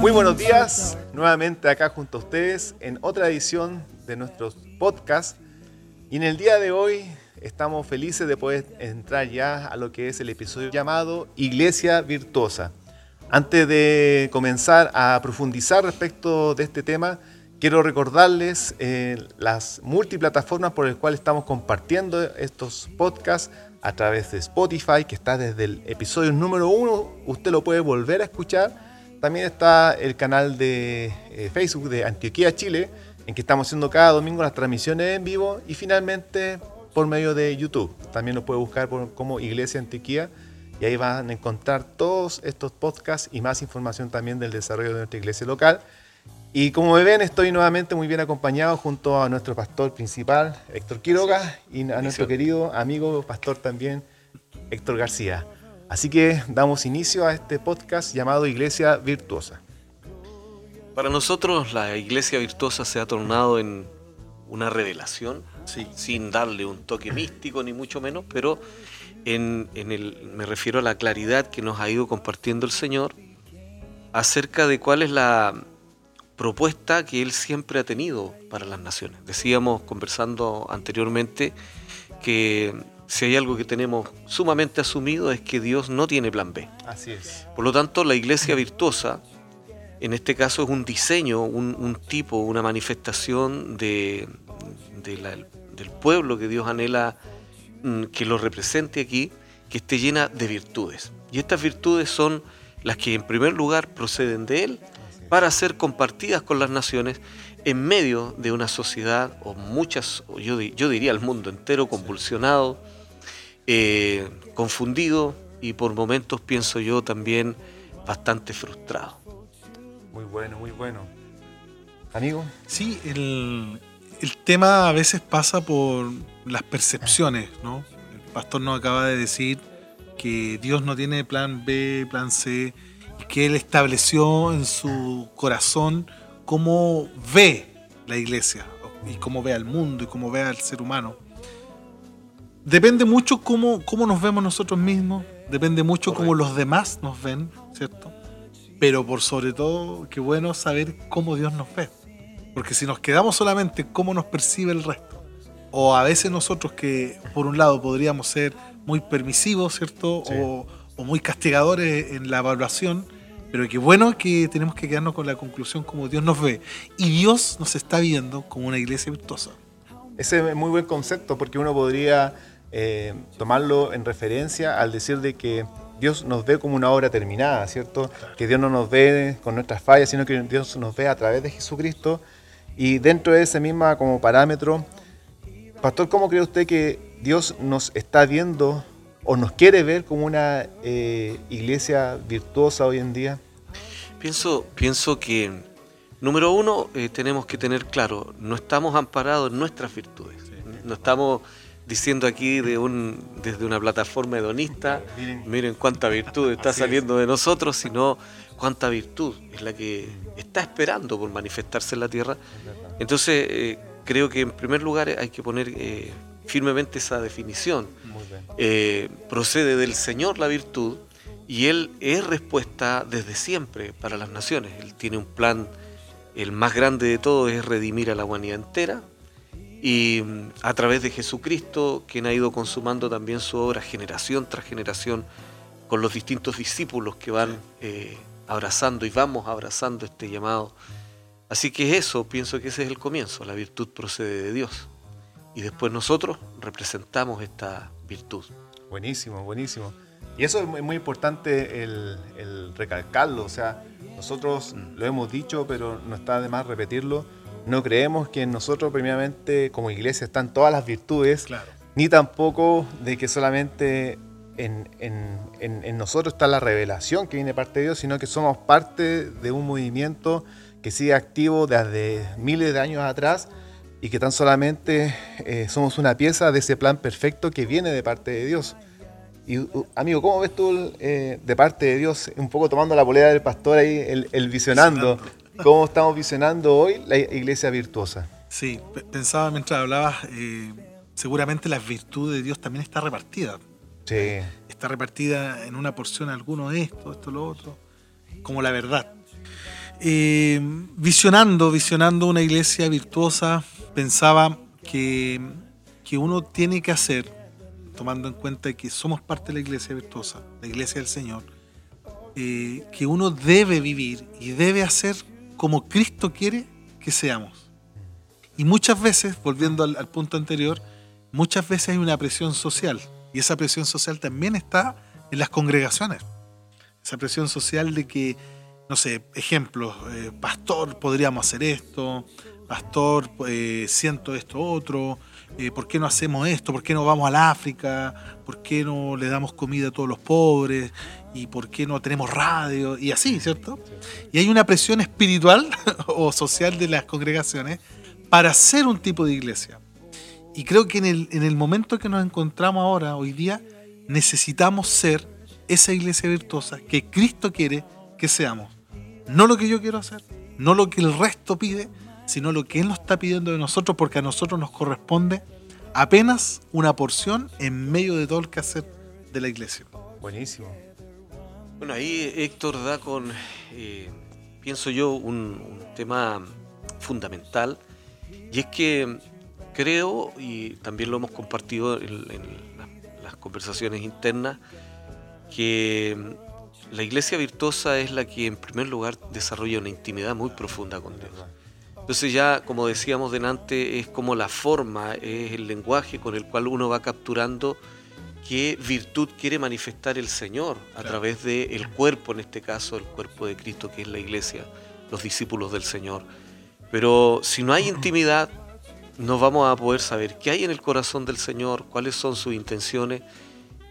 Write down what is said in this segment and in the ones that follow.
Muy buenos días, nuevamente acá junto a ustedes en otra edición de nuestros podcasts. Y en el día de hoy estamos felices de poder entrar ya a lo que es el episodio llamado Iglesia Virtuosa. Antes de comenzar a profundizar respecto de este tema, quiero recordarles eh, las multiplataformas por las cuales estamos compartiendo estos podcasts a través de Spotify, que está desde el episodio número uno, usted lo puede volver a escuchar. También está el canal de eh, Facebook de Antioquía Chile, en que estamos haciendo cada domingo las transmisiones en vivo y finalmente por medio de YouTube. También lo puede buscar como Iglesia Antioquía y ahí van a encontrar todos estos podcasts y más información también del desarrollo de nuestra iglesia local. Y como me ven, estoy nuevamente muy bien acompañado junto a nuestro pastor principal, Héctor Quiroga, y a nuestro querido amigo pastor también, Héctor García. Así que damos inicio a este podcast llamado Iglesia Virtuosa. Para nosotros la Iglesia Virtuosa se ha tornado en una revelación, sin darle un toque místico ni mucho menos, pero en, el, me refiero a la claridad que nos ha ido compartiendo el Señor acerca de cuál es la propuesta que Él siempre ha tenido para las naciones. Decíamos, conversando anteriormente, que si hay algo que tenemos sumamente asumido es que Dios no tiene plan B. Así es. Por lo tanto, la iglesia virtuosa, en este caso, es un diseño, un, tipo, una manifestación de, del pueblo que Dios anhela Mm, que lo represente aquí, que esté llena de virtudes. Y estas virtudes son las que en primer lugar proceden de Él para ser compartidas con las naciones en medio de una sociedad o muchas, yo, yo diría el mundo entero convulsionado, eh, confundido y por momentos pienso yo también bastante frustrado. Muy bueno, muy bueno. Amigo. Sí, el, el tema a veces pasa por las percepciones, ¿no? El pastor nos acaba de decir que Dios no tiene plan B, plan C, que Él estableció en su corazón cómo ve la iglesia, y cómo ve al mundo, y cómo ve al ser humano. Depende mucho cómo, cómo nos vemos nosotros mismos, depende mucho cómo los demás nos ven, ¿cierto? Pero por sobre todo, qué bueno saber cómo Dios nos ve. Porque si nos quedamos solamente cómo nos percibe el resto, o a veces nosotros que por un lado podríamos ser muy permisivos, ¿cierto? O, muy castigadores en la evaluación, pero qué bueno que tenemos que quedarnos con la conclusión como Dios nos ve. Y Dios nos está viendo como una iglesia virtuosa. Ese es muy buen concepto porque uno podría eh, tomarlo en referencia al decir de que Dios nos ve como una obra terminada, ¿cierto? Que Dios no nos ve con nuestras fallas, sino que Dios nos ve a través de Jesucristo y dentro de ese mismo como parámetro, Pastor, ¿cómo cree usted que Dios nos está viendo o nos quiere ver como una eh, iglesia virtuosa hoy en día? Pienso, pienso que, número uno, eh, tenemos que tener claro, no estamos amparados en nuestras virtudes. No estamos diciendo aquí de un, desde una plataforma hedonista, miren, cuánta virtud está saliendo de nosotros, sino cuánta virtud es la que está esperando por manifestarse en la tierra. Entonces, eh, creo que en primer lugar hay que poner eh, firmemente esa definición. Eh, procede del Señor la virtud y Él es respuesta desde siempre para las naciones. Él tiene un plan, el más grande de todo es redimir a la humanidad entera y mm, a través de Jesucristo, quien ha ido consumando también su obra generación tras generación con los distintos discípulos que van abrazando y vamos abrazando este llamado. Así que eso, pienso que ese es el comienzo, la virtud procede de Dios. Y después nosotros representamos esta virtud. Buenísimo, buenísimo. Y eso es muy importante el, recalcarlo, o sea, nosotros mm. lo hemos dicho, pero no está de más repetirlo. No creemos que en nosotros, primeramente, como iglesia, están todas las virtudes, ni tampoco de que solamente en, nosotros está la revelación que viene de parte de Dios, sino que somos parte de un movimiento que sigue activo desde miles de años atrás y que tan solamente eh, somos una pieza de ese plan perfecto que viene de parte de Dios. Y amigo, ¿cómo ves tú eh, de parte de Dios, un poco tomando la polera del pastor ahí, el, visionando, cómo estamos visionando hoy la iglesia virtuosa? Sí, pensaba mientras hablabas, eh, seguramente la virtud de Dios también está repartida Está repartida en una porción alguno esto, esto, lo otro, como la verdad. Visionando, visionando una iglesia virtuosa, pensaba que, que uno tiene que hacer, tomando en cuenta que somos parte de la iglesia virtuosa, la iglesia del Señor, eh, que uno debe vivir y debe hacer como Cristo quiere que seamos. Y muchas veces, volviendo al, punto anterior, muchas veces hay una presión social. Y esa presión social también está en las congregaciones. Esa presión social de que, no sé, ejemplos, eh, pastor, podríamos hacer esto, pastor, eh, siento esto otro, eh, ¿por qué no hacemos esto? ¿Por qué no vamos al África? ¿Por qué no le damos comida a todos los pobres? ¿Y por qué no tenemos radio? Y así, ¿cierto? Y hay una presión espiritual o social de las congregaciones para ser un tipo de iglesia. Y creo que en el, en el momento que nos encontramos ahora, hoy día, necesitamos ser esa iglesia virtuosa que Cristo quiere que seamos. No lo que yo quiero hacer, no lo que el resto pide, sino lo que Él nos está pidiendo de nosotros, porque a nosotros nos corresponde apenas una porción en medio de todo el quehacer de la iglesia. Buenísimo. Bueno, ahí Héctor da con, eh, pienso yo, un tema fundamental y es que creo, y también lo hemos compartido en, las conversaciones internas, que la iglesia virtuosa es la que en primer lugar desarrolla una intimidad muy profunda con Dios. Entonces ya, como decíamos delante, es como la forma, es el lenguaje con el cual uno va capturando qué virtud quiere manifestar el Señor a través del cuerpo, en este caso el cuerpo de Cristo, que es la iglesia, los discípulos del Señor. Pero si no hay intimidad, no vamos a poder saber qué hay en el corazón del Señor, cuáles son sus intenciones.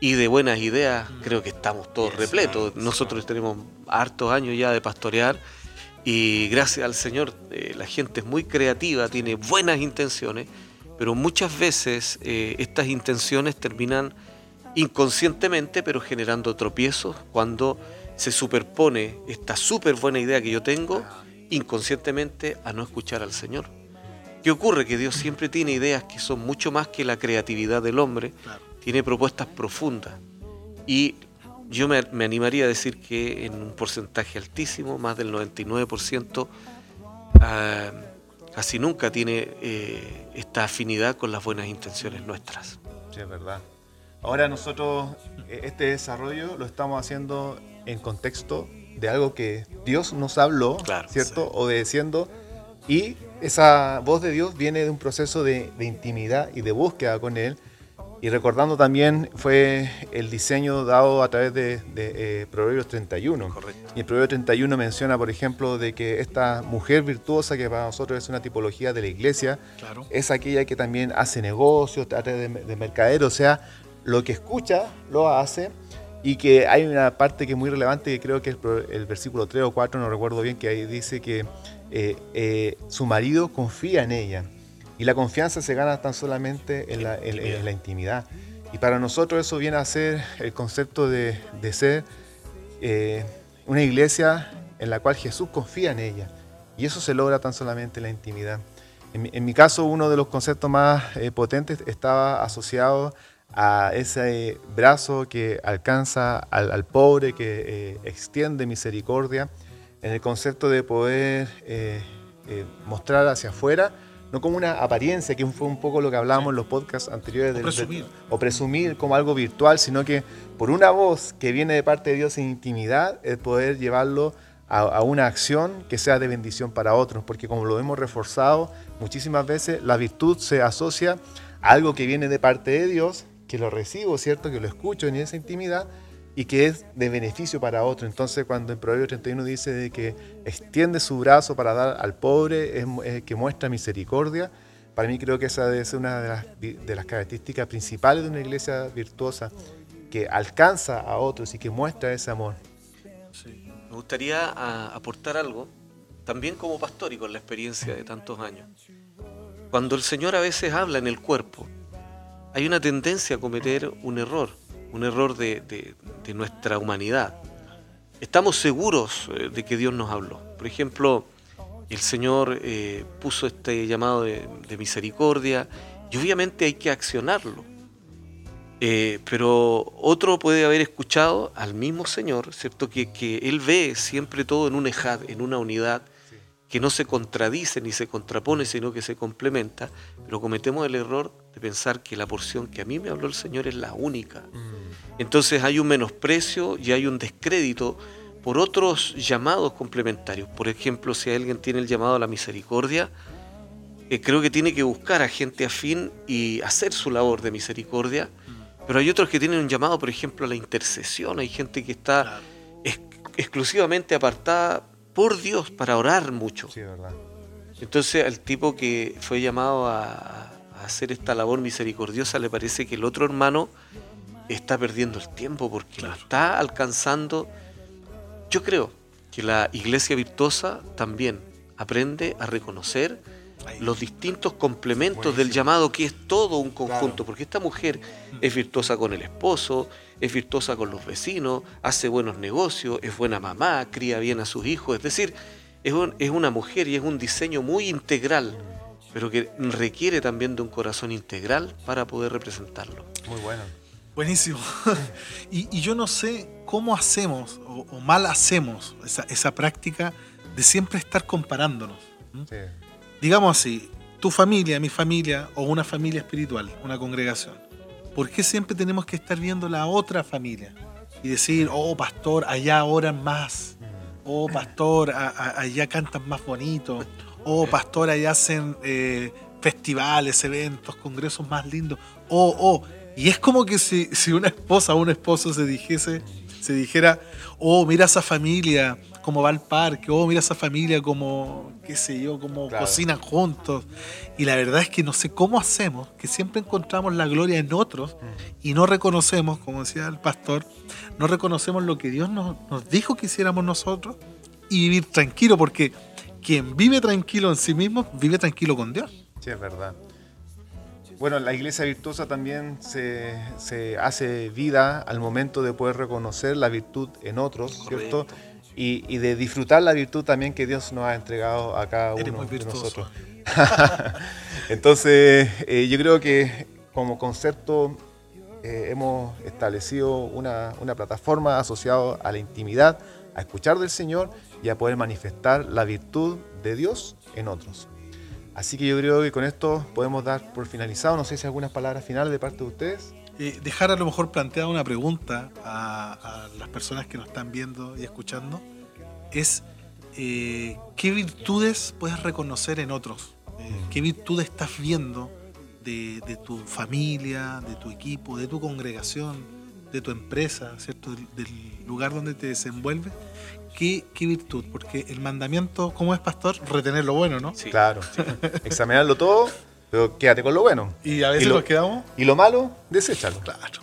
Y de buenas ideas, creo que estamos todos repletos. Nosotros tenemos hartos años ya de pastorear y gracias al Señor eh, la gente es muy creativa, tiene buenas intenciones, pero muchas veces eh, estas intenciones terminan inconscientemente, pero generando tropiezos cuando se superpone esta súper buena idea que yo tengo inconscientemente a no escuchar al Señor. ¿Qué ocurre? Que Dios siempre tiene ideas que son mucho más que la creatividad del hombre, tiene propuestas profundas. Y yo me, animaría a decir que en un porcentaje altísimo, más del 99%, ah, casi nunca tiene eh, esta afinidad con las buenas intenciones nuestras. Sí, es verdad. Ahora nosotros eh, este desarrollo lo estamos haciendo en contexto de algo que Dios nos habló, ¿cierto? Obedeciendo. Y esa voz de Dios viene de un proceso de, intimidad y de búsqueda con Él. Y recordando también fue el diseño dado a través de, eh, Proverbios 31. Correcto. Y el Proverbio 31 menciona, por ejemplo, de que esta mujer virtuosa, que para nosotros es una tipología de la iglesia, es aquella que también hace negocios, trata de, de mercader, o sea, lo que escucha lo hace y que hay una parte que es muy relevante, que creo que es el, versículo 3 o 4, no recuerdo bien, que ahí dice que eh, eh, su marido confía en ella. Y la confianza se gana tan solamente en la, intimidad. Y para nosotros eso viene a ser el concepto de, ser eh, una iglesia en la cual Jesús confía en ella. Y eso se logra tan solamente en la intimidad. En, mi caso, uno de los conceptos más potentes estaba asociado a ese brazo que alcanza al, pobre, que eh, extiende misericordia, en el concepto de poder eh, eh, mostrar hacia afuera, no como una apariencia, que fue un poco lo que hablábamos en los podcasts anteriores, o presumir. o presumir como algo virtual, sino que por una voz que viene de parte de Dios en intimidad, el poder llevarlo a, a una acción que sea de bendición para otros, porque como lo hemos reforzado muchísimas veces, la virtud se asocia a algo que viene de parte de Dios, que lo recibo, ¿cierto? Que lo escucho en esa intimidad y que es de beneficio para otro. Entonces, cuando en Proverbio 31 dice de que extiende su brazo para dar al pobre, es, que muestra misericordia, para mí creo que esa debe ser una de las, de las características principales de una iglesia virtuosa, que alcanza a otros y que muestra ese amor. Me gustaría aportar algo, también como pastor y con la experiencia de tantos años. Cuando el Señor a veces habla en el cuerpo, hay una tendencia a cometer un error, un error de, nuestra humanidad. Estamos seguros eh, de que Dios nos habló. Por ejemplo, el Señor eh, puso este llamado de, misericordia y obviamente hay que accionarlo. Eh, pero otro puede haber escuchado al mismo Señor, ¿cierto? Que, que Él ve siempre todo en un ejad, en una unidad, que no se contradice ni se contrapone, sino que se complementa, pero cometemos el error de pensar que la porción que a mí me habló el Señor es la única. Mm. Entonces hay un menosprecio y hay un descrédito por otros llamados complementarios. Por ejemplo, si alguien tiene el llamado a la misericordia, eh, creo que tiene que buscar a gente afín y hacer su labor de misericordia. Mm. Pero hay otros que tienen un llamado, por ejemplo, a la intercesión. Hay gente que está exclusivamente apartada por Dios para orar mucho. Sí, verdad. Entonces al tipo que fue llamado a, hacer esta labor misericordiosa le parece que el otro hermano está perdiendo el tiempo porque lo está alcanzando. Yo creo que la iglesia virtuosa también aprende a reconocer los distintos complementos del llamado, que es todo un conjunto, porque esta mujer es virtuosa con el esposo, es virtuosa con los vecinos, hace buenos negocios, es buena mamá, cría bien a sus hijos, es decir, es, es una mujer y es un diseño muy integral, pero que requiere también de un corazón integral para poder representarlo. Muy bueno. Buenísimo. y, yo no sé cómo hacemos o, mal hacemos esa, esa, práctica de siempre estar comparándonos. Sí digamos así, tu familia, mi familia o una familia espiritual, una congregación, ¿por qué siempre tenemos que estar viendo la otra familia? Y decir, oh pastor, allá oran más, oh pastor, allá cantan más bonito, oh pastor, allá hacen eh, festivales, eventos, congresos más lindos, oh, oh. Y es como que si, si una esposa o un esposo se dijese, se dijera, oh, mira esa familia, cómo va al parque, oh, mira esa familia como, qué sé yo, como cocinan juntos. Y la verdad es que no sé cómo hacemos, que siempre encontramos la gloria en otros y no reconocemos, como decía el pastor, no reconocemos lo que Dios nos, nos dijo que hiciéramos nosotros y vivir tranquilo, porque quien vive tranquilo en sí mismo, vive tranquilo con Dios. Sí, es verdad. Bueno, la iglesia virtuosa también se, se, hace vida al momento de poder reconocer la virtud en otros, ¿cierto? y, de disfrutar la virtud también que Dios nos ha entregado a cada uno de nosotros. Entonces, eh, yo creo que como concepto eh, hemos establecido una, una plataforma asociada a la intimidad, a escuchar del Señor y a poder manifestar la virtud de Dios en otros. Así que yo creo que con esto podemos dar por finalizado. No sé si algunas palabras finales de parte de ustedes. Eh, dejar a lo mejor planteada una pregunta a, las personas que nos están viendo y escuchando es eh, qué virtudes puedes reconocer en otros, eh, qué virtudes estás viendo de, tu familia, de tu equipo, de tu congregación, de tu empresa, ¿cierto? Del, lugar donde te desenvuelves. ¿Qué, ¿Qué, virtud? Porque el mandamiento, como es pastor, retener lo bueno, ¿no? Sí. Claro, examinarlo todo pero quédate con lo bueno. Y a veces nos quedamos. Y lo malo, deséchalo. Claro.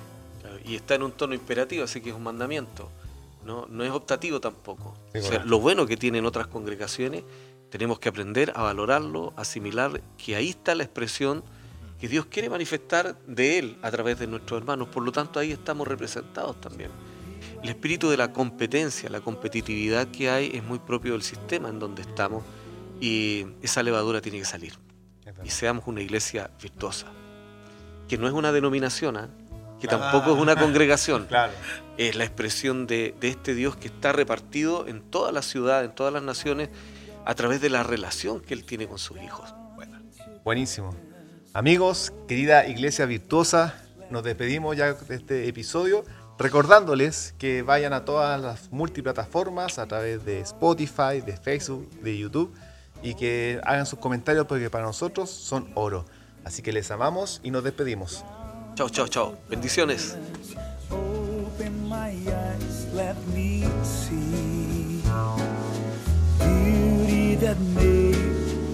Y está en un tono imperativo, así que es un mandamiento. No, no es optativo tampoco. o sea, lo bueno que tienen otras congregaciones, tenemos que aprender a valorarlo, asimilar que ahí está la expresión que Dios quiere manifestar de Él a través de nuestros hermanos. Por lo tanto, ahí estamos representados también. El espíritu de la competencia, la competitividad que hay es muy propio del sistema en donde estamos y esa levadura tiene que salir y seamos una iglesia virtuosa. Que no es una denominación, ¿ah? que tampoco es una congregación. Es la expresión de, este Dios que está repartido en toda la ciudad, en todas las naciones, a través de la relación que Él tiene con sus hijos. Buenísimo. Amigos, querida iglesia virtuosa, nos despedimos ya de este episodio recordándoles que vayan a todas las multiplataformas a través de Spotify, de Facebook, de YouTube y que hagan sus comentarios porque para nosotros son oro. Así que les amamos y nos despedimos. Chao, chao, chao. Bendiciones.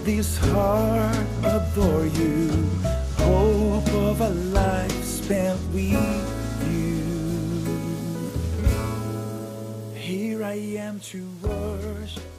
this heart adore you. Hope of a life spent with you. Here I am to worship.